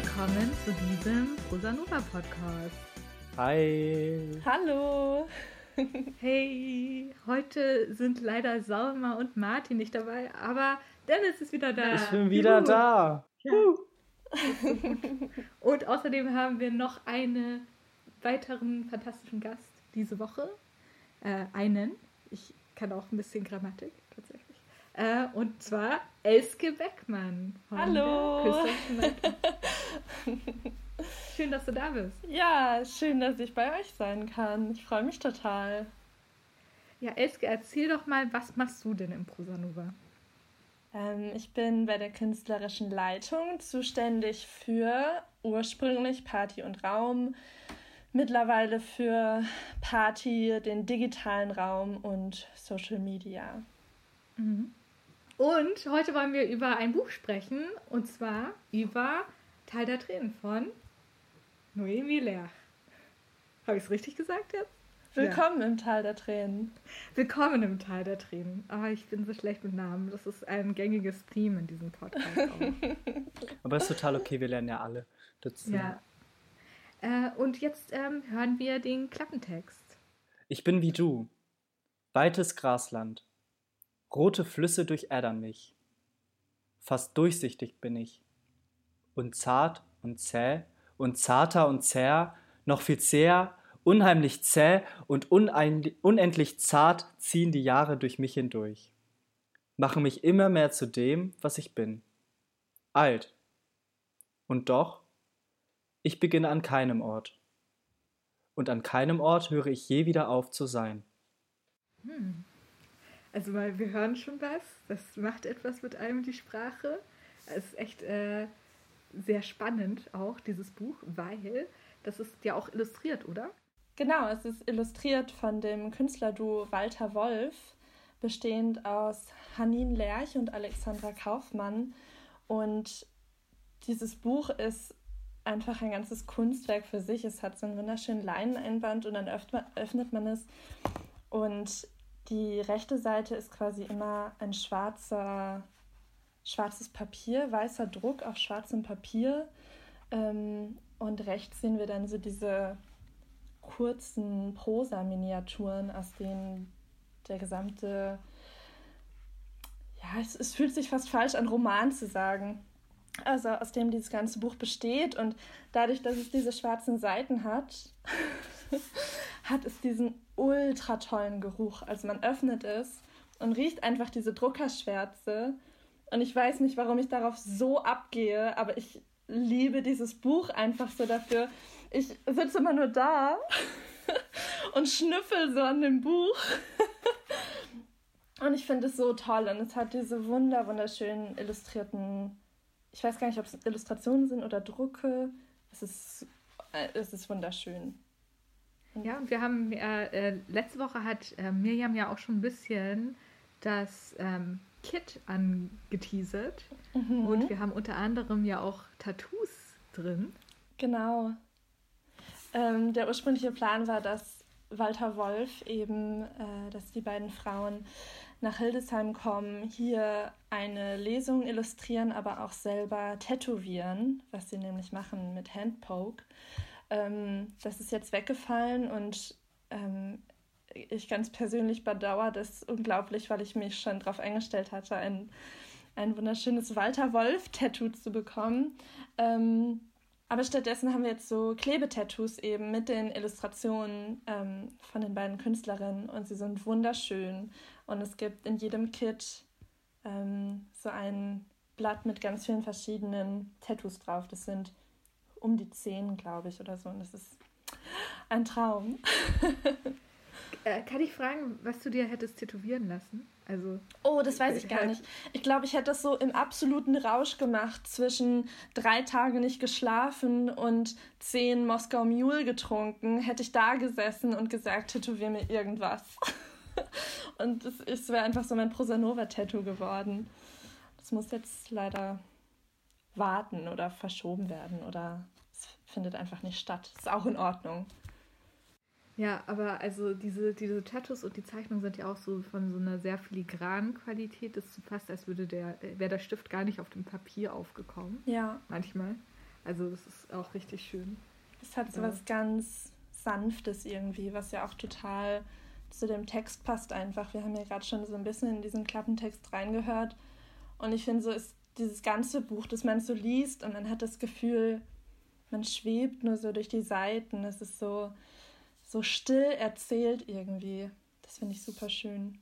willkommen zu diesem Prosanova Podcast. Hi. Hallo. Hey, heute sind leider Salma und Martin nicht dabei, aber Dennis ist wieder da. Ich bin wieder Juhu. da. Ja. Und außerdem haben wir noch einen weiteren fantastischen Gast diese Woche. Äh, einen. Ich kann auch ein bisschen Grammatik tatsächlich. Äh, und zwar Elske Beckmann. Hallo. Schön, dass du da bist. Ja, schön, dass ich bei euch sein kann. Ich freue mich total. Ja, Elske, erzähl doch mal, was machst du denn im Prosanova? Ähm, ich bin bei der künstlerischen Leitung zuständig für ursprünglich Party und Raum, mittlerweile für Party, den digitalen Raum und Social Media. Mhm. Und heute wollen wir über ein Buch sprechen, und zwar über Teil der Tränen von Noemi Lerch. Habe ich es richtig gesagt jetzt? Willkommen im Tal der Tränen. Willkommen im Tal der Tränen. Ah, ich bin so schlecht mit Namen. Das ist ein gängiges Theme in diesem Podcast auch. Aber ist total okay, wir lernen ja alle dazu. ja. Äh, und jetzt ähm, hören wir den Klappentext. Ich bin wie du. Weites Grasland. Rote Flüsse durchädern mich. Fast durchsichtig bin ich. Und zart und zäh und zarter und zäher, noch viel zäher, unheimlich zäh und unendlich zart ziehen die Jahre durch mich hindurch. Machen mich immer mehr zu dem, was ich bin. Alt. Und doch, ich beginne an keinem Ort. Und an keinem Ort höre ich je wieder auf zu sein. Also mal, wir hören schon was. Das macht etwas mit einem die Sprache. Es ist echt äh, sehr spannend auch, dieses Buch, weil das ist ja auch illustriert, oder? Genau, es ist illustriert von dem Künstlerduo Walter Wolf, bestehend aus Hanin Lerch und Alexandra Kaufmann. Und dieses Buch ist einfach ein ganzes Kunstwerk für sich. Es hat so einen wunderschönen Leineneinband und dann öffnet man es. Und die rechte Seite ist quasi immer ein schwarzer, schwarzes Papier, weißer Druck auf schwarzem Papier. Ähm, und rechts sehen wir dann so diese kurzen Prosa-Miniaturen, aus denen der gesamte, ja, es, es fühlt sich fast falsch an, Roman zu sagen. Also aus dem dieses ganze Buch besteht und dadurch, dass es diese schwarzen Seiten hat, hat es diesen ultra tollen Geruch. Also man öffnet es und riecht einfach diese Druckerschwärze. Und ich weiß nicht, warum ich darauf so abgehe, aber ich liebe dieses Buch einfach so dafür. Ich sitze immer nur da und schnüffel so an dem Buch. Und ich finde es so toll. Und es hat diese wunder, wunderschönen illustrierten, ich weiß gar nicht, ob es Illustrationen sind oder Drucke. Es ist, äh, es ist wunderschön. Ja, und wir haben, äh, äh, letzte Woche hat äh, Miriam ja auch schon ein bisschen das ähm, Kit angeteasert. Mhm. Und wir haben unter anderem ja auch Tattoos drin. Genau. Ähm, der ursprüngliche Plan war, dass Walter Wolf eben, äh, dass die beiden Frauen nach Hildesheim kommen, hier eine Lesung illustrieren, aber auch selber tätowieren, was sie nämlich machen mit Handpoke. Ähm, das ist jetzt weggefallen und ähm, ich ganz persönlich bedauere das unglaublich, weil ich mich schon darauf eingestellt hatte, ein, ein wunderschönes Walter Wolf-Tattoo zu bekommen. Ähm, aber stattdessen haben wir jetzt so Klebetattoos eben mit den Illustrationen ähm, von den beiden Künstlerinnen und sie sind wunderschön. Und es gibt in jedem Kit ähm, so ein Blatt mit ganz vielen verschiedenen Tattoos drauf. Das sind um die zehn, glaube ich, oder so. Und das ist ein Traum. Äh, kann ich fragen, was du dir hättest tätowieren lassen? Also, Oh, das weiß ich gar nicht. Ich glaube, ich hätte das so im absoluten Rausch gemacht zwischen drei Tage nicht geschlafen und zehn Moskau Mule getrunken. Hätte ich da gesessen und gesagt, tätowier mir irgendwas. und es, es wäre einfach so mein Prosanova-Tattoo geworden. Das muss jetzt leider warten oder verschoben werden oder es findet einfach nicht statt. Ist auch in Ordnung. Ja, aber also diese, diese Tattoos und die Zeichnungen sind ja auch so von so einer sehr filigranen Qualität. Das ist fast, als würde der, wäre der Stift gar nicht auf dem Papier aufgekommen. Ja. Manchmal. Also das ist auch richtig schön. Es hat so ja. was ganz Sanftes irgendwie, was ja auch total zu dem Text passt einfach. Wir haben ja gerade schon so ein bisschen in diesen Klappentext reingehört. Und ich finde, so ist dieses ganze Buch, das man so liest und man hat das Gefühl, man schwebt nur so durch die Seiten. Es ist so, so still erzählt irgendwie. Das finde ich super schön.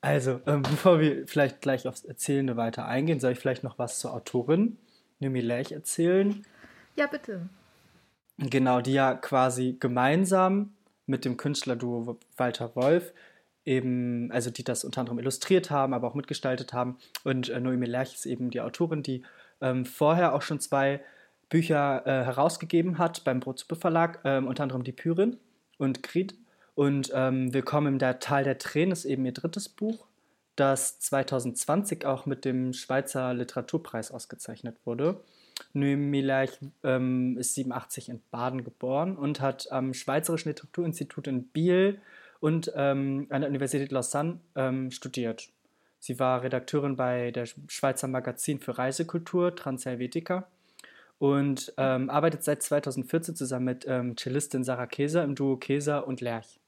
Also, ähm, bevor wir vielleicht gleich aufs Erzählende weiter eingehen, soll ich vielleicht noch was zur Autorin Numi Lech erzählen? Ja, bitte. Genau, die ja quasi gemeinsam mit dem Künstlerduo Walter Wolf eben, also die das unter anderem illustriert haben, aber auch mitgestaltet haben. Und äh, Noemi Lerch ist eben die Autorin, die ähm, vorher auch schon zwei Bücher äh, herausgegeben hat beim Brotsuppe Verlag, ähm, unter anderem Die Pyrin und Krit. Und ähm, Willkommen im Tal der Tränen ist eben ihr drittes Buch, das 2020 auch mit dem Schweizer Literaturpreis ausgezeichnet wurde. Noemi Lerch ähm, ist 87 in Baden geboren und hat am Schweizerischen Literaturinstitut in Biel und ähm, an der Universität Lausanne ähm, studiert. Sie war Redakteurin bei der Schweizer Magazin für Reisekultur Transhelvetica und ähm, arbeitet seit 2014 zusammen mit ähm, Cellistin Sarah Keser im Duo Keser und Lerch.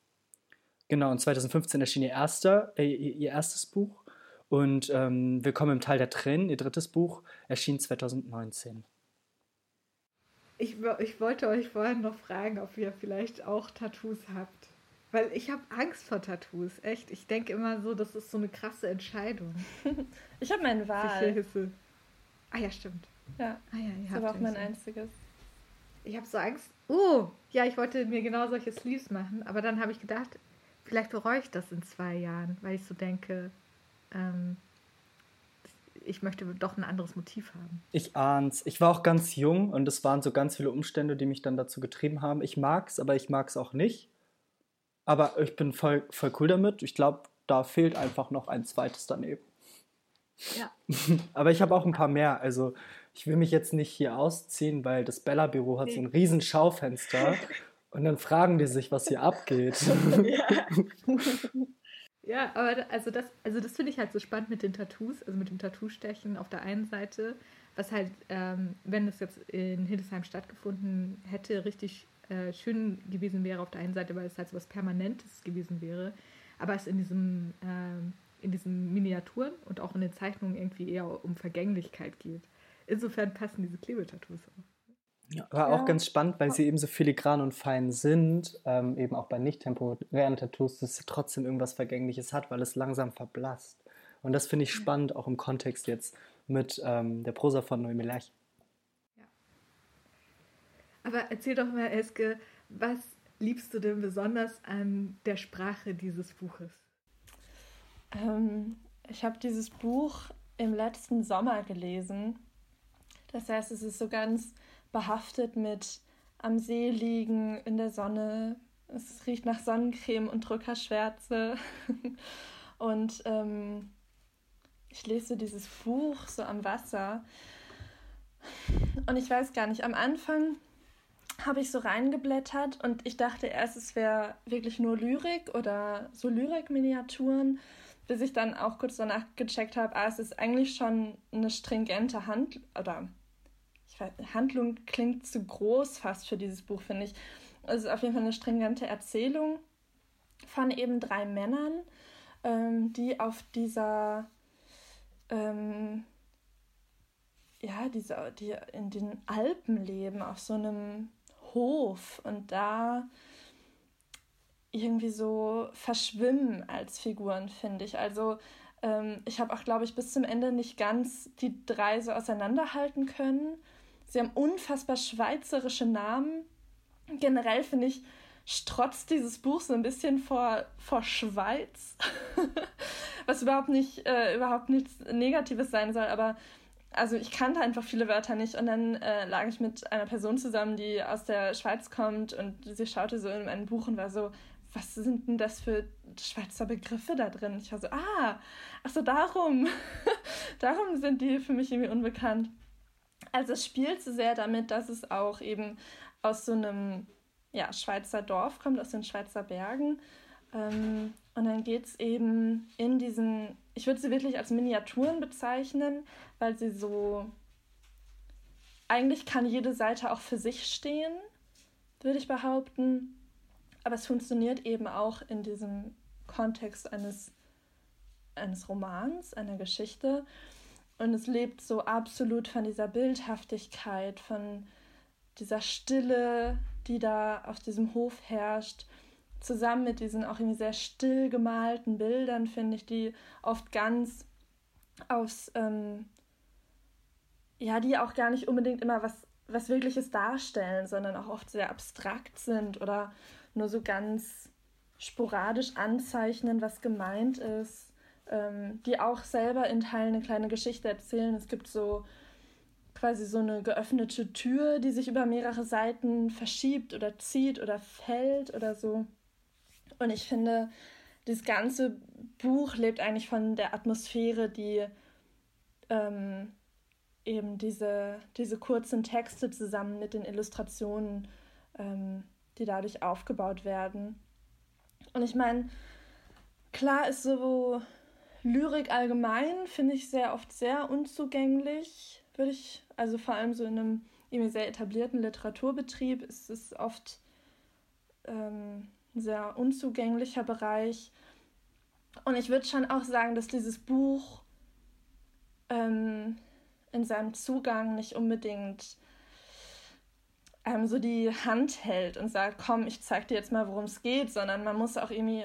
Genau, und 2015 erschien ihr, erster, äh, ihr erstes Buch und ähm, Willkommen im Teil der Tränen, ihr drittes Buch, erschien 2019. Ich, ich wollte euch vorhin noch fragen, ob ihr vielleicht auch Tattoos habt. Weil ich habe Angst vor Tattoos, echt. Ich denke immer so, das ist so eine krasse Entscheidung. ich habe meinen Wahl. Ah ja, stimmt. Ja, ah, ja das ist aber auch mein einziges. Ich habe so Angst. Oh, ja, ich wollte mir genau solche Sleeves machen, aber dann habe ich gedacht, vielleicht bereue ich das in zwei Jahren, weil ich so denke, ähm, ich möchte doch ein anderes Motiv haben. Ich ahn's. Ich war auch ganz jung und es waren so ganz viele Umstände, die mich dann dazu getrieben haben. Ich mag's, aber ich mag's auch nicht. Aber ich bin voll, voll cool damit. Ich glaube, da fehlt einfach noch ein zweites daneben. Ja. aber ich habe auch ein paar mehr. Also ich will mich jetzt nicht hier ausziehen, weil das Bella-Büro hat so ein riesen Schaufenster. und dann fragen die sich, was hier abgeht. Ja. Ja, aber also das, also das finde ich halt so spannend mit den Tattoos, also mit dem Tattoo-Stechen auf der einen Seite, was halt, ähm, wenn es jetzt in Hildesheim stattgefunden hätte, richtig äh, schön gewesen wäre auf der einen Seite, weil es halt so was Permanentes gewesen wäre, aber es in diesem, ähm, in diesen Miniaturen und auch in den Zeichnungen irgendwie eher um Vergänglichkeit geht. Insofern passen diese Klebetattoos auch. Ja, war auch ganz spannend, weil sie eben so filigran und fein sind, ähm, eben auch bei nicht temporären Tattoos, dass es trotzdem irgendwas Vergängliches hat, weil es langsam verblasst. Und das finde ich spannend, auch im Kontext jetzt mit ähm, der Prosa von Noemi Lerch. Aber erzähl doch mal, Eske, was liebst du denn besonders an der Sprache dieses Buches? Ähm, ich habe dieses Buch im letzten Sommer gelesen. Das heißt, es ist so ganz behaftet mit am See liegen, in der Sonne. Es riecht nach Sonnencreme und Drückerschwärze. und ähm, ich lese dieses Buch so am Wasser. Und ich weiß gar nicht, am Anfang habe ich so reingeblättert und ich dachte erst, es wäre wirklich nur Lyrik oder so Lyrik-Miniaturen, bis ich dann auch kurz danach gecheckt habe, ah, es ist eigentlich schon eine stringente Hand oder Handlung klingt zu groß fast für dieses Buch, finde ich. Es ist auf jeden Fall eine stringente Erzählung von eben drei Männern, ähm, die auf dieser, ähm, ja, dieser, die in den Alpen leben, auf so einem Hof und da irgendwie so verschwimmen als Figuren, finde ich. Also ähm, ich habe auch, glaube ich, bis zum Ende nicht ganz die drei so auseinanderhalten können. Sie haben unfassbar schweizerische Namen. Generell finde ich, strotzt dieses Buch so ein bisschen vor, vor Schweiz. Was überhaupt nicht, äh, überhaupt nichts Negatives sein soll, aber also ich kannte einfach viele Wörter nicht und dann äh, lag ich mit einer Person zusammen, die aus der Schweiz kommt und sie schaute so in mein Buch und war so, was sind denn das für Schweizer Begriffe da drin? Ich war so, ah, ach so, darum. darum sind die für mich irgendwie unbekannt. Also es spielt so sehr damit, dass es auch eben aus so einem ja, Schweizer Dorf kommt, aus den Schweizer Bergen. Ähm, und dann geht es eben in diesen, ich würde sie wirklich als Miniaturen bezeichnen, weil sie so, eigentlich kann jede Seite auch für sich stehen, würde ich behaupten. Aber es funktioniert eben auch in diesem Kontext eines, eines Romans, einer Geschichte. Und es lebt so absolut von dieser Bildhaftigkeit, von dieser Stille, die da auf diesem Hof herrscht, zusammen mit diesen auch irgendwie sehr still gemalten Bildern, finde ich, die oft ganz aufs, ähm, ja, die auch gar nicht unbedingt immer was, was Wirkliches darstellen, sondern auch oft sehr abstrakt sind oder nur so ganz sporadisch anzeichnen, was gemeint ist, ähm, die auch selber in Teilen eine kleine Geschichte erzählen. Es gibt so quasi so eine geöffnete Tür, die sich über mehrere Seiten verschiebt oder zieht oder fällt oder so. Und ich finde, das ganze Buch lebt eigentlich von der Atmosphäre, die ähm, eben diese, diese kurzen Texte zusammen mit den Illustrationen, ähm, die dadurch aufgebaut werden. Und ich meine, klar ist so Lyrik allgemein, finde ich sehr oft sehr unzugänglich, würde ich, also vor allem so in einem irgendwie sehr etablierten Literaturbetrieb ist es oft ähm, ein sehr unzugänglicher Bereich. Und ich würde schon auch sagen, dass dieses Buch ähm, in seinem Zugang nicht unbedingt ähm, so die Hand hält und sagt, komm, ich zeig dir jetzt mal, worum es geht, sondern man muss auch irgendwie,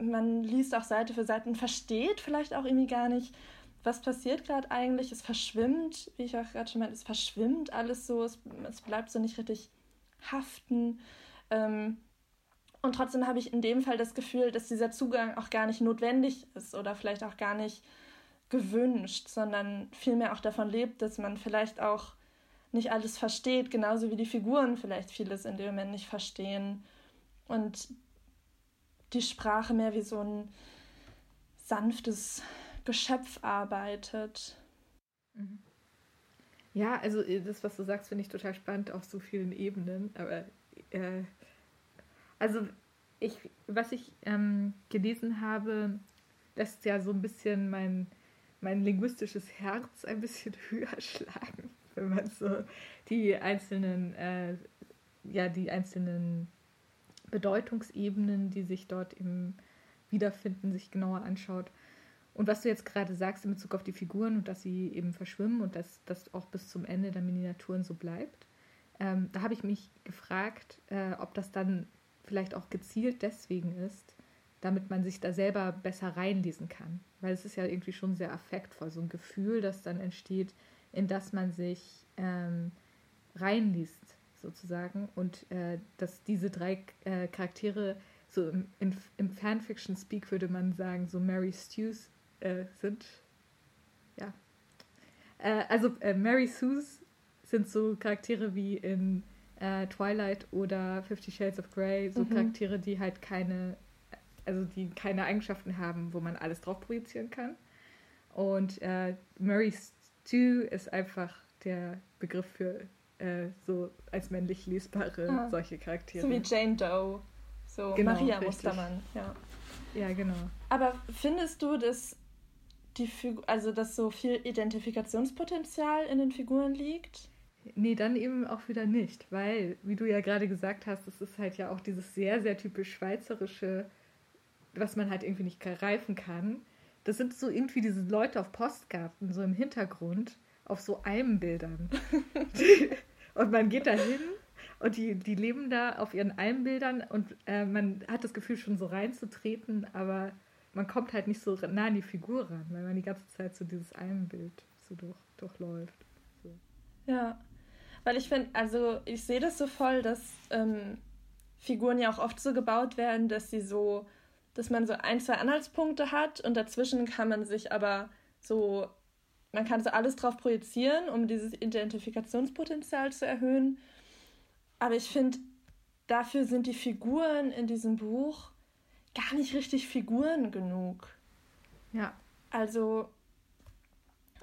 man liest auch Seite für Seite und versteht vielleicht auch irgendwie gar nicht, was passiert gerade eigentlich. Es verschwimmt, wie ich auch gerade schon meinte, es verschwimmt alles so, es, es bleibt so nicht richtig haften. Ähm, und trotzdem habe ich in dem Fall das Gefühl, dass dieser Zugang auch gar nicht notwendig ist oder vielleicht auch gar nicht gewünscht, sondern vielmehr auch davon lebt, dass man vielleicht auch nicht alles versteht, genauso wie die Figuren vielleicht vieles in dem Moment nicht verstehen und die Sprache mehr wie so ein sanftes Geschöpf arbeitet. Mhm. Ja, also äh, das, was du sagst, finde ich total spannend auf so vielen Ebenen. Aber äh, also ich, was ich ähm, gelesen habe, lässt ja so ein bisschen mein, mein linguistisches Herz ein bisschen höher schlagen wenn man so die einzelnen, äh, ja, die einzelnen Bedeutungsebenen, die sich dort im wiederfinden, sich genauer anschaut. Und was du jetzt gerade sagst in Bezug auf die Figuren und dass sie eben verschwimmen und dass das auch bis zum Ende der Miniaturen so bleibt, ähm, da habe ich mich gefragt, äh, ob das dann vielleicht auch gezielt deswegen ist, damit man sich da selber besser reinlesen kann. Weil es ist ja irgendwie schon sehr affektvoll, so ein Gefühl, das dann entsteht, in das man sich ähm, reinliest, sozusagen. Und äh, dass diese drei äh, Charaktere, so im, im, im Fanfiction-Speak würde man sagen, so Mary Stews äh, sind. Ja. Äh, also äh, Mary Sues sind so Charaktere wie in äh, Twilight oder Fifty Shades of Grey, so mhm. Charaktere, die halt keine, also die keine Eigenschaften haben, wo man alles drauf projizieren kann. Und Mary Stu ist einfach der Begriff für äh, so als männlich lesbare ah. solche Charaktere. So wie Jane Doe. So genau, Maria richtig. Mustermann, ja. Ja, genau. Aber findest du, dass die Figur, also dass so viel Identifikationspotenzial in den Figuren liegt? Nee, dann eben auch wieder nicht, weil, wie du ja gerade gesagt hast, es ist halt ja auch dieses sehr, sehr typisch schweizerische, was man halt irgendwie nicht greifen kann. Das sind so irgendwie diese Leute auf Postkarten, so im Hintergrund, auf so Almbildern. und man geht da hin und die, die leben da auf ihren Almbildern und äh, man hat das Gefühl, schon so reinzutreten, aber man kommt halt nicht so nah an die Figur ran, weil man die ganze Zeit so dieses Almbild so durch, durchläuft. So. Ja, weil ich finde, also ich sehe das so voll, dass ähm, Figuren ja auch oft so gebaut werden, dass sie so, dass man so ein, zwei Anhaltspunkte hat und dazwischen kann man sich aber so man kann so alles drauf projizieren, um dieses Identifikationspotenzial zu erhöhen. Aber ich finde, dafür sind die Figuren in diesem Buch gar nicht richtig Figuren genug. Ja. Also,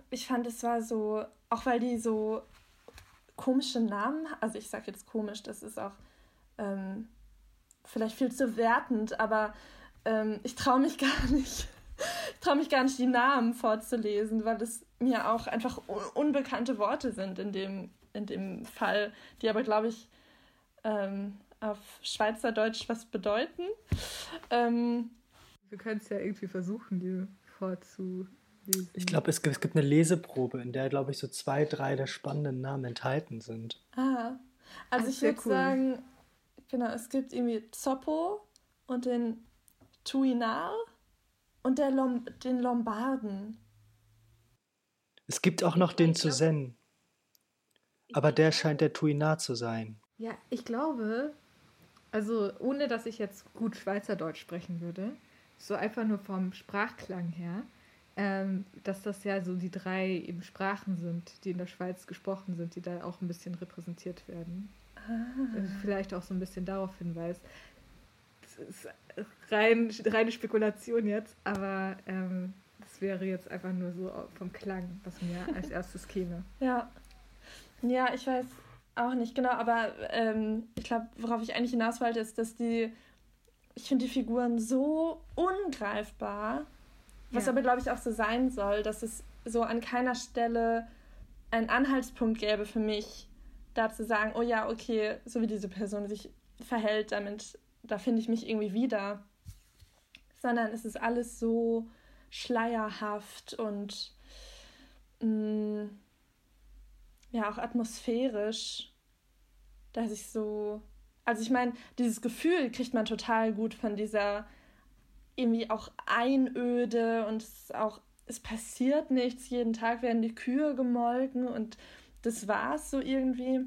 ich fand, es war so, auch weil die so komische Namen, also ich sage jetzt komisch, das ist auch ähm, vielleicht viel zu wertend, aber ähm, ich traue mich gar nicht, ich traue mich gar nicht, die Namen vorzulesen, weil es mir auch einfach unbekannte Worte sind in dem, in dem Fall, die aber, glaube ich, ähm, auf Schweizerdeutsch was bedeuten. Wir können es ja irgendwie versuchen, die Ich glaube, es, es, gibt eine Leseprobe, in der, glaube ich, so zwei, drei der spannenden Namen enthalten sind. Ah, also Ach, ich würde cool. sagen, genau, es gibt irgendwie Zoppo und den Tuinar und der Lom den Lombarden. Es gibt auch noch den Suzen. Aber der scheint der Tuinar zu sein. Ja, ich glaube, also ohne dass ich jetzt gut Schweizerdeutsch sprechen würde, so einfach nur vom Sprachklang her, ähm, dass das ja so die drei eben Sprachen sind, die in der Schweiz gesprochen sind, die da auch ein bisschen repräsentiert werden. Ah. Also vielleicht auch so ein bisschen darauf hinweist. Das ist rein, reine Spekulation jetzt, aber ähm, das wäre jetzt einfach nur so vom Klang, was mir als erstes käme. Ja. Ja, ich weiß auch nicht genau, aber ähm, ich glaube, worauf ich eigentlich hinaus wollte, ist, dass die, ich finde die Figuren so ungreifbar, was ja. aber, glaube ich, auch so sein soll, dass es so an keiner Stelle einen Anhaltspunkt gäbe für mich, da zu sagen, oh ja, okay, so wie diese Person sich verhält, damit, da finde ich mich irgendwie wieder. Sondern es ist alles so schleierhaft und mh, mm, ja auch atmosphärisch, dass ich so. Also ich meine, dieses Gefühl kriegt man total gut von dieser irgendwie auch Einöde und es auch, es passiert nichts, jeden Tag werden die Kühe gemolken und das war's so irgendwie.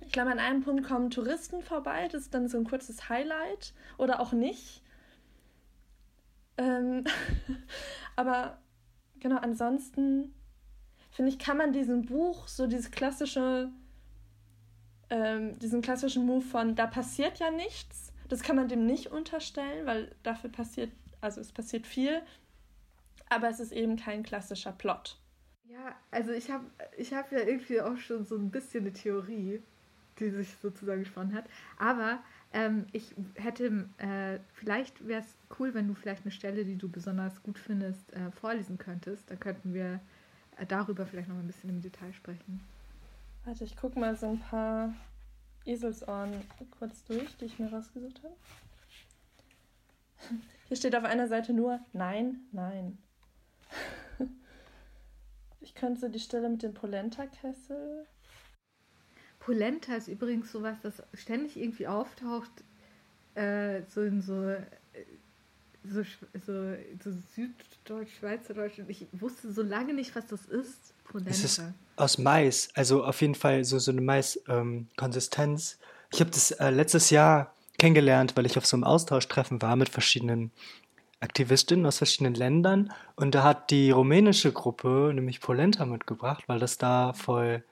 Ich glaube, an einem Punkt kommen Touristen vorbei, das ist dann so ein kurzes Highlight oder auch nicht. Ähm aber genau, ansonsten finde ich, kann man diesem Buch so dieses klassische, ähm, diesen klassischen Move von da passiert ja nichts, das kann man dem nicht unterstellen, weil dafür passiert, also es passiert viel, aber es ist eben kein klassischer Plot. Ja, also ich habe ich hab ja irgendwie auch schon so ein bisschen eine Theorie, die sich sozusagen gesponnen hat, aber ähm, ich hätte, äh, vielleicht wäre es cool, wenn du vielleicht eine Stelle, die du besonders gut findest, äh, vorlesen könntest. Da könnten wir äh, darüber vielleicht noch ein bisschen im Detail sprechen. Warte, ich gucke mal so ein paar Eselsohren kurz durch, die ich mir rausgesucht habe. Hier steht auf einer Seite nur Nein, Nein. Ich könnte die Stelle mit dem Polenta-Kessel. Polenta ist übrigens sowas, das ständig irgendwie auftaucht, äh, so in so so, so, so Süddeutsch, Schweizerdeutsch. Ich wusste so lange nicht, was das ist. Polenta. Es ist aus Mais, also auf jeden Fall so, so eine Mais-Konsistenz. Ähm, ich habe das äh, letztes Jahr kennengelernt, weil ich auf so einem Austauschtreffen war mit verschiedenen Aktivistinnen aus verschiedenen Ländern. Und da hat die rumänische Gruppe nämlich Polenta mitgebracht, weil das da voll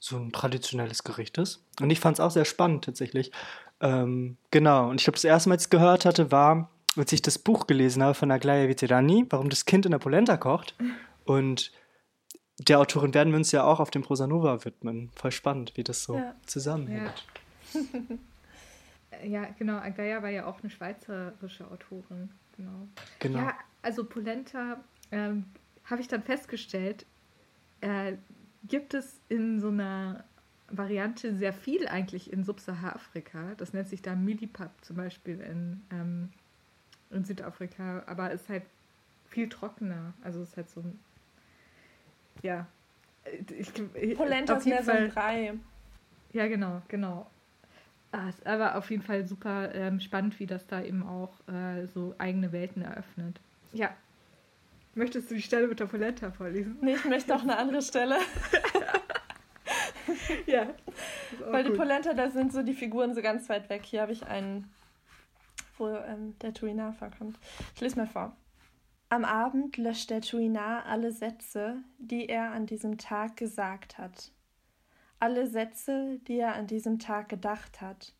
so ein traditionelles Gericht ist. Und ich fand es auch sehr spannend tatsächlich. Ähm, genau, und ich glaube, das erste Mal, als ich es gehört hatte, war als ich das Buch gelesen habe von Aglaya Veterani, warum das Kind in der Polenta kocht. Und der Autorin werden wir uns ja auch auf dem Prosanova widmen. Voll spannend, wie das so ja. zusammenhängt. Ja. ja, genau. Aglaya war ja auch eine schweizerische Autorin. Genau. genau. Ja, also Polenta ähm, habe ich dann festgestellt, äh, gibt es in so einer Variante sehr viel eigentlich in Subsahara-Afrika. Das nennt sich da Milipap zum Beispiel in ähm, in Südafrika, aber es ist halt viel trockener. Also es ist halt so ein. Ja. Ich, Polenta ist mehr so ein Brei. Ja, genau, genau. Ah, ist aber auf jeden Fall super ähm, spannend, wie das da eben auch äh, so eigene Welten eröffnet. Ja. Möchtest du die Stelle mit der Polenta vorlesen? Nee, ich möchte auch eine andere Stelle. ja. Weil gut. die Polenta, da sind so die Figuren so ganz weit weg. Hier habe ich einen wo ähm, der Tuinar vorkommt. Ich lese mal vor. Am Abend löscht der Tuinar alle Sätze, die er an diesem Tag gesagt hat. Alle Sätze, die er an diesem Tag gedacht hat.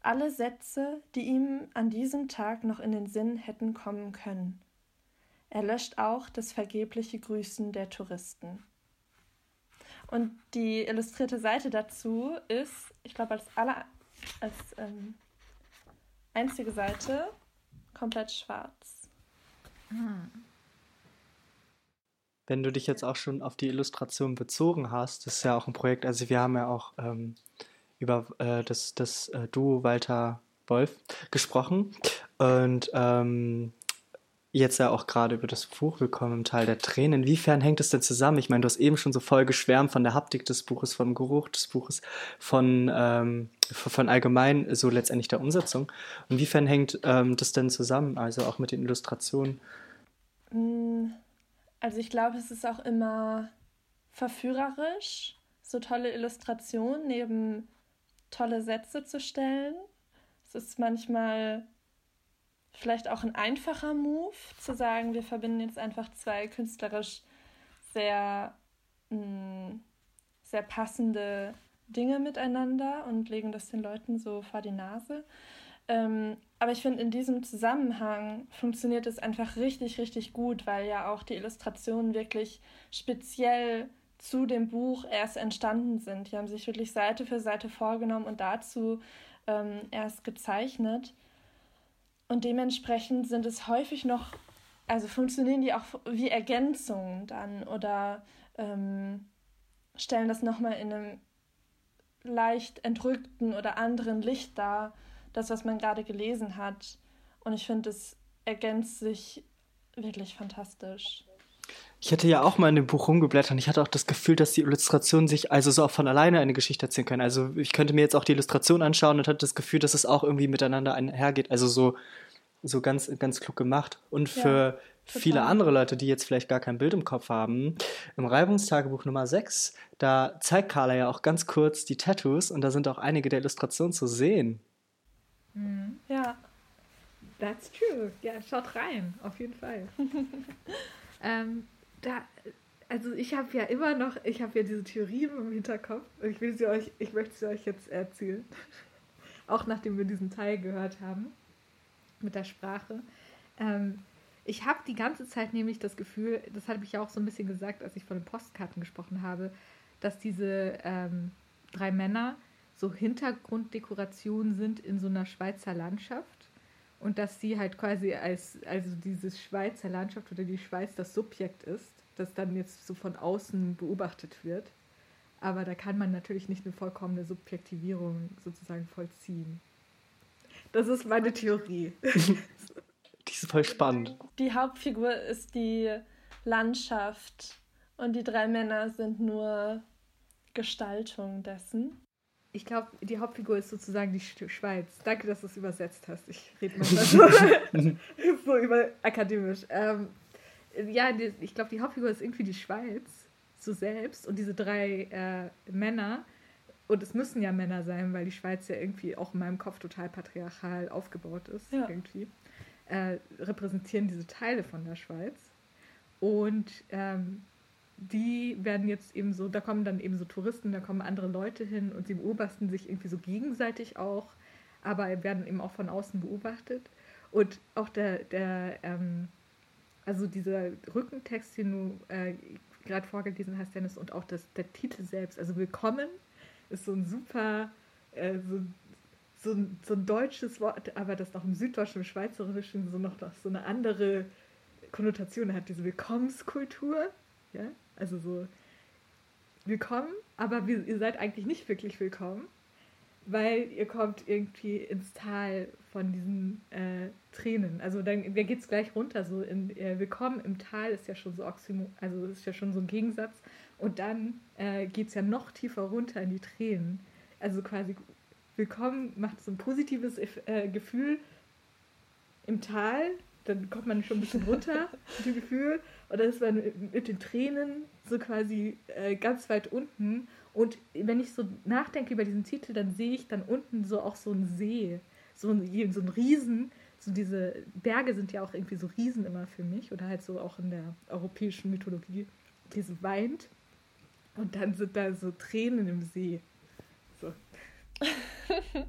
Alle Sätze, die ihm an diesem Tag noch in den Sinn hätten kommen können. Er löscht auch das vergebliche Grüßen der Touristen. Und die illustrierte Seite dazu ist, ich glaube, als aller als ähm, Einzige Seite, komplett schwarz. Wenn du dich jetzt auch schon auf die Illustration bezogen hast, das ist ja auch ein Projekt, also wir haben ja auch ähm, über äh, das, das äh, Duo Walter Wolf gesprochen und ähm, jetzt ja auch gerade über das Buch Willkommen im Teil der Tränen. Inwiefern hängt es denn zusammen? Ich meine, du hast eben schon so voll geschwärmt von der Haptik des Buches, vom Geruch des Buches, von, ähm, von allgemein so letztendlich der Umsetzung. Inwiefern hängt ähm, das denn zusammen, also auch mit den Illustrationen? Mm, also ich glaube, es ist auch immer verführerisch, so tolle Illustrationen neben tolle Sätze zu stellen. Es ist manchmal vielleicht auch ein einfacher Move, zu sagen, wir verbinden jetzt einfach zwei künstlerisch sehr, mh, mm, sehr passende Dinge miteinander und legen das den Leuten so vor die Nase. Ähm, aber ich finde, in diesem Zusammenhang funktioniert es einfach richtig, richtig gut, weil ja auch die Illustrationen wirklich speziell zu dem Buch erst entstanden sind. Die haben sich wirklich Seite für Seite vorgenommen und dazu ähm, erst gezeichnet. Und dementsprechend sind es häufig noch, also funktionieren die auch wie Ergänzungen dann oder ähm, stellen das nochmal in einem leicht entrückten oder anderen Licht dar, das, was man gerade gelesen hat. Und ich finde, es ergänzt sich wirklich fantastisch. Ich hätte ja auch mal in dem Buch rumgeblättert und ich hatte auch das Gefühl, dass die Illustrationen sich also so auch von alleine eine Geschichte erzählen können. Also ich könnte mir jetzt auch die Illustration anschauen und hatte das Gefühl, dass es auch irgendwie miteinander einhergeht. Also so, so ganz, ganz klug gemacht. Und für ja, viele andere Leute, die jetzt vielleicht gar kein Bild im Kopf haben, im Reibungstagebuch Nummer 6, da zeigt Carla ja auch ganz kurz die Tattoos und da sind auch einige der Illustrationen zu sehen. Mhm. Ja. That's true. Ja, schaut rein, auf jeden Fall. ähm, da, also ich habe ja immer noch, ich habe ja diese Theorie im Hinterkopf ich will sie euch, ich möchte sie euch jetzt erzählen. Auch nachdem wir diesen Teil gehört haben mit der Sprache. Ähm, ich habe die ganze Zeit nämlich das Gefühl, das habe ich ja auch so ein bisschen gesagt, als ich von den Postkarten gesprochen habe, dass diese ähm, drei Männer so Hintergrunddekorationen sind in so einer Schweizer Landschaft und dass sie halt quasi als also diese Schweizer Landschaft oder die Schweiz das Subjekt ist, das dann jetzt so von außen beobachtet wird. Aber da kann man natürlich nicht eine vollkommene Subjektivierung sozusagen vollziehen. Das ist meine Theorie. die ist voll spannend. Die Hauptfigur ist die Landschaft und die drei Männer sind nur Gestaltung dessen ich glaube, die Hauptfigur ist sozusagen die Schweiz. Danke, dass du es übersetzt hast. Ich rede mal so, so über akademisch. Ähm, ja, die, ich glaube, die Hauptfigur ist irgendwie die Schweiz, so selbst. Und diese drei äh, Männer, und es müssen ja Männer sein, weil die Schweiz ja irgendwie auch in meinem Kopf total patriarchal aufgebaut ist, ja. irgendwie, äh, repräsentieren diese Teile von der Schweiz. Und ähm, die werden jetzt eben so, da kommen dann eben so Touristen, da kommen andere Leute hin und sie beobachten sich irgendwie so gegenseitig auch, aber werden eben auch von außen beobachtet. Und auch der, der ähm, also dieser Rückentext, den du äh, gerade vorgelesen hast, Dennis, und auch das, der Titel selbst, also Willkommen, ist so ein super, äh, so, so, so ein deutsches Wort, aber das noch im Süddeutschen, im Schweizerischen so noch, noch so eine andere Konnotation hat, diese Willkommenskultur. Ja? Also so willkommen, aber wir, ihr seid eigentlich nicht wirklich willkommen, weil ihr kommt irgendwie ins Tal von diesen äh, Tränen. Also dann da geht es gleich runter. So in äh, Willkommen im Tal ist ja schon so Oxymo, also ist ja schon so ein Gegensatz. Und dann äh, geht es ja noch tiefer runter in die Tränen. Also quasi Willkommen macht so ein positives äh, Gefühl im Tal, dann kommt man schon ein bisschen runter mit dem Gefühl. Und dann ist man mit den Tränen so quasi äh, ganz weit unten. Und wenn ich so nachdenke über diesen Titel, dann sehe ich dann unten so auch so einen See, so ein, so ein Riesen. So diese Berge sind ja auch irgendwie so Riesen immer für mich oder halt so auch in der europäischen Mythologie. Diese weint und dann sind da so Tränen im See. So.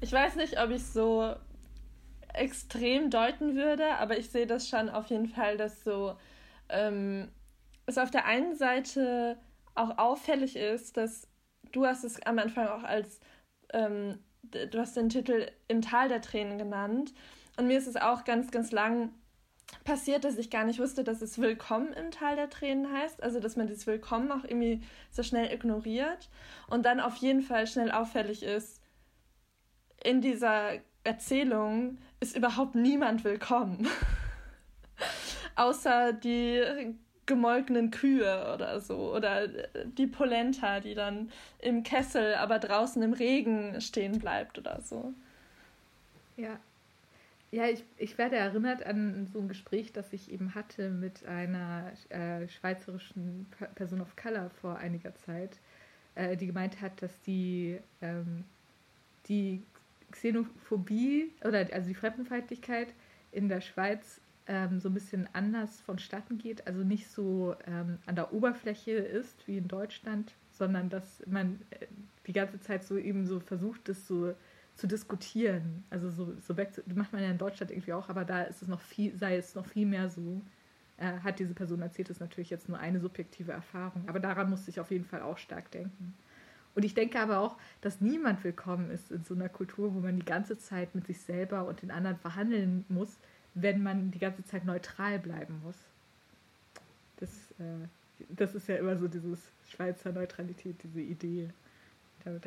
ich weiß nicht, ob ich so extrem deuten würde, aber ich sehe das schon auf jeden Fall, dass so ähm, es auf der einen Seite auch auffällig ist, dass du hast es am Anfang auch als ähm, du hast den Titel Im Tal der Tränen genannt und mir ist es auch ganz, ganz lang passiert, dass ich gar nicht wusste, dass es Willkommen im Tal der Tränen heißt. Also, dass man dieses Willkommen auch irgendwie so schnell ignoriert und dann auf jeden Fall schnell auffällig ist, in dieser Erzählung ist überhaupt niemand willkommen. Außer die gemolkenen Kühe oder so. Oder die Polenta, die dann im Kessel, aber draußen im Regen stehen bleibt oder so. Ja. Ja, ich, ich werde erinnert an so ein Gespräch, das ich eben hatte mit einer äh, schweizerischen Person of Color vor einiger Zeit, äh, die gemeint hat, dass die, ähm, die Xenophobie oder also die Fremdenfeindlichkeit in der Schweiz ähm, so ein bisschen anders vonstatten geht, also nicht so ähm, an der Oberfläche ist wie in Deutschland, sondern dass man äh, die ganze Zeit so eben so versucht, das so zu diskutieren. Also so, so weg, macht man ja in Deutschland irgendwie auch, aber da ist es noch viel, sei es noch viel mehr so. Äh, hat diese Person erzählt, ist natürlich jetzt nur eine subjektive Erfahrung. Aber daran musste ich auf jeden Fall auch stark denken. Und ich denke aber auch, dass niemand willkommen ist in so einer Kultur, wo man die ganze Zeit mit sich selber und den anderen verhandeln muss, wenn man die ganze Zeit neutral bleiben muss. Das, äh, das ist ja immer so dieses Schweizer Neutralität, diese Idee.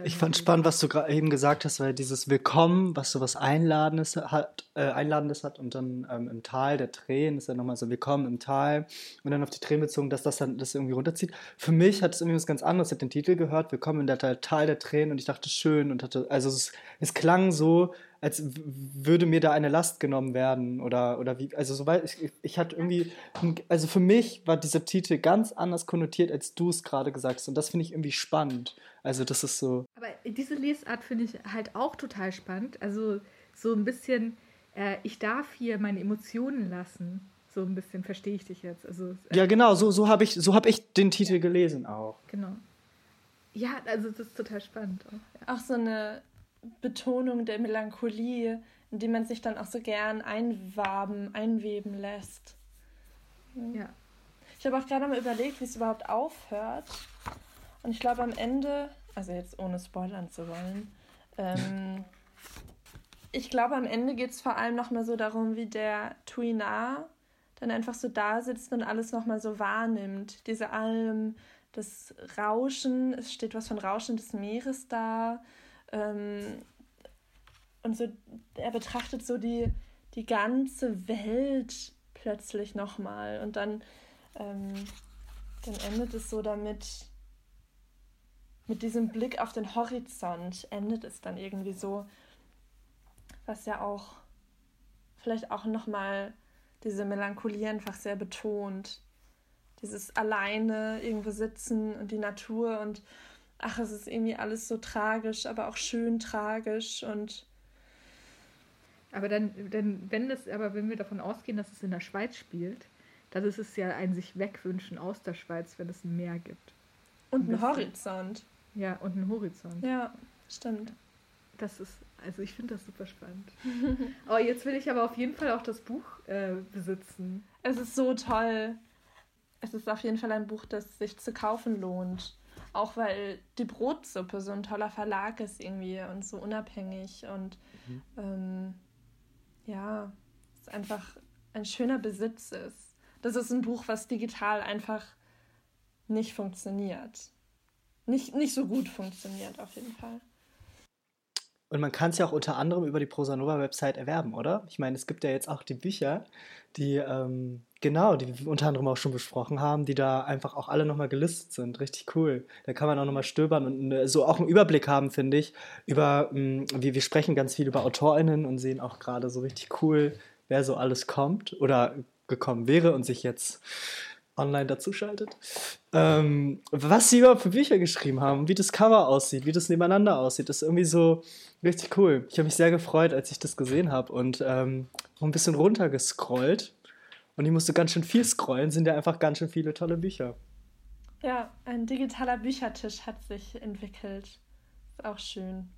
Ich fand spannend, was du gerade eben gesagt hast, weil dieses Willkommen, was so was Einladendes hat, äh, Einladendes hat und dann ähm, im Tal der Tränen ist ja nochmal so Willkommen im Tal und dann auf die Tränen bezogen, dass das dann das irgendwie runterzieht. Für mich hat es irgendwie was ganz anderes. Ich habe den Titel gehört, Willkommen in der Tal der Tränen und ich dachte schön und hatte, also es, es klang so, als würde mir da eine Last genommen werden oder, oder wie, also soweit, ich, ich hatte irgendwie, also für mich war dieser Titel ganz anders konnotiert, als du es gerade gesagt hast und das finde ich irgendwie spannend. Also das ist so. Aber diese Lesart finde ich halt auch total spannend, also so ein bisschen, äh, ich darf hier meine Emotionen lassen, so ein bisschen verstehe ich dich jetzt. Also, äh, ja genau, so, so habe ich, so hab ich den Titel ja. gelesen auch. Genau. Ja, also das ist total spannend. Auch, ja. auch so eine Betonung der Melancholie, in die man sich dann auch so gern einwaben, einweben lässt. Ja. Ich habe auch gerade mal überlegt, wie es überhaupt aufhört. Und ich glaube am Ende, also jetzt ohne spoilern zu wollen, ähm, ich glaube am Ende geht es vor allem nochmal so darum, wie der Tuinar dann einfach so da sitzt und alles nochmal so wahrnimmt. Diese Alm, das Rauschen, es steht was von Rauschen des Meeres da. Ähm, und so, er betrachtet so die, die ganze Welt plötzlich nochmal. Und dann, ähm, dann endet es so damit, mit diesem Blick auf den Horizont endet es dann irgendwie so, was ja auch vielleicht auch nochmal diese Melancholie einfach sehr betont. Dieses alleine irgendwo sitzen und die Natur und ach, es ist irgendwie alles so tragisch, aber auch schön tragisch und aber dann, dann, wenn das, aber wenn wir davon ausgehen, dass es in der Schweiz spielt, dann ist es ja ein sich wegwünschen aus der Schweiz, wenn es ein Meer gibt. Und ein Horizont. Ja, und ein Horizont. Ja, stimmt. Das ist, also ich finde das super spannend. oh, jetzt will ich aber auf jeden Fall auch das Buch äh, besitzen. Es ist so toll. Es ist auf jeden Fall ein Buch, das sich zu kaufen lohnt. Auch weil die Brotsuppe so ein toller Verlag ist irgendwie und so unabhängig und mhm. ähm, ja, es einfach ein schöner Besitz ist. Das ist ein Buch, was digital einfach nicht funktioniert. Nicht, nicht so gut funktioniert, auf jeden Fall. Und man kann es ja auch unter anderem über die Prosanova-Website erwerben, oder? Ich meine, es gibt ja jetzt auch die Bücher, die, ähm, genau, die wir unter anderem auch schon besprochen haben, die da einfach auch alle nochmal gelistet sind. Richtig cool. Da kann man auch nochmal stöbern und äh, so auch einen Überblick haben, finde ich, über, ähm, wie wir sprechen ganz viel über AutorInnen und sehen auch gerade so richtig cool, wer so alles kommt oder gekommen wäre und sich jetzt online dazuschaltet. Ähm, was sie überhaupt für Bücher geschrieben haben, wie das Cover aussieht, wie das nebeneinander aussieht, ist irgendwie so richtig cool. Ich habe mich sehr gefreut, als ich das gesehen habe und ähm, ein bisschen runtergescrollt. Und ich musste ganz schön viel scrollen, sind ja einfach ganz schön viele tolle Bücher. Ja, ein digitaler Büchertisch hat sich entwickelt. Ist auch schön.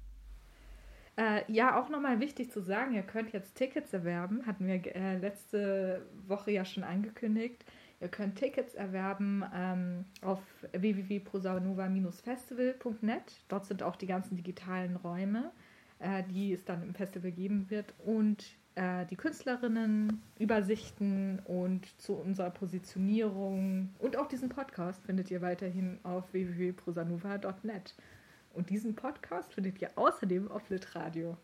Äh, ja, auch nochmal wichtig zu sagen, ihr könnt jetzt Tickets erwerben, hatten wir äh, letzte Woche ja schon angekündigt. Ihr könnt Tickets erwerben ähm, auf www.prosanova-festival.net. Dort sind auch die ganzen digitalen Räume, äh, die es dann im Festival geben wird. Und äh, die Künstlerinnen, Übersichten und zu unserer Positionierung und auch diesen Podcast findet ihr weiterhin auf www.prosanuva.net. Und diesen Podcast findet ihr außerdem auf Litradio.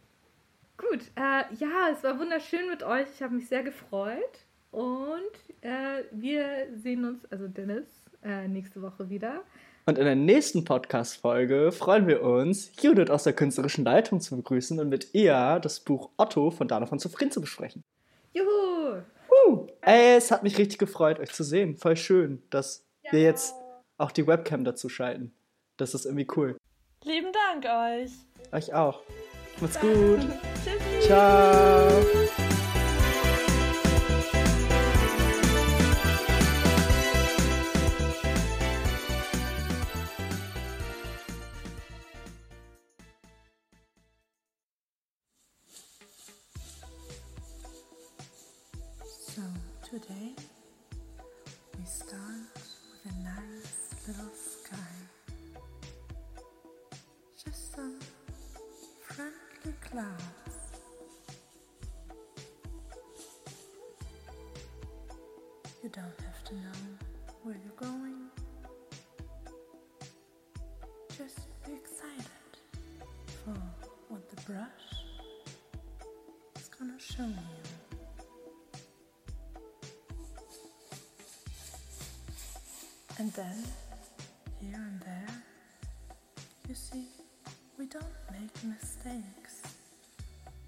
Gut, äh, ja, es war wunderschön mit euch. Ich habe mich sehr gefreut. Und äh, wir sehen uns, also Dennis, äh, nächste Woche wieder. Und in der nächsten Podcast-Folge freuen wir uns, Judith aus der künstlerischen Leitung zu begrüßen und mit ihr das Buch Otto von Dana von Zufrieden zu besprechen. Juhu! Uh, ey, es hat mich richtig gefreut, euch zu sehen. Voll schön, dass ja. wir jetzt auch die Webcam dazu schalten. Das ist irgendwie cool. Lieben Dank euch. Euch auch. Macht's gut. Tschüssi. Ciao. Santa Claus. You don't have to know where you're going. Just be excited for what the brush is gonna show you. And then, here and don't make mistakes,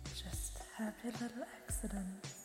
just happy little accidents.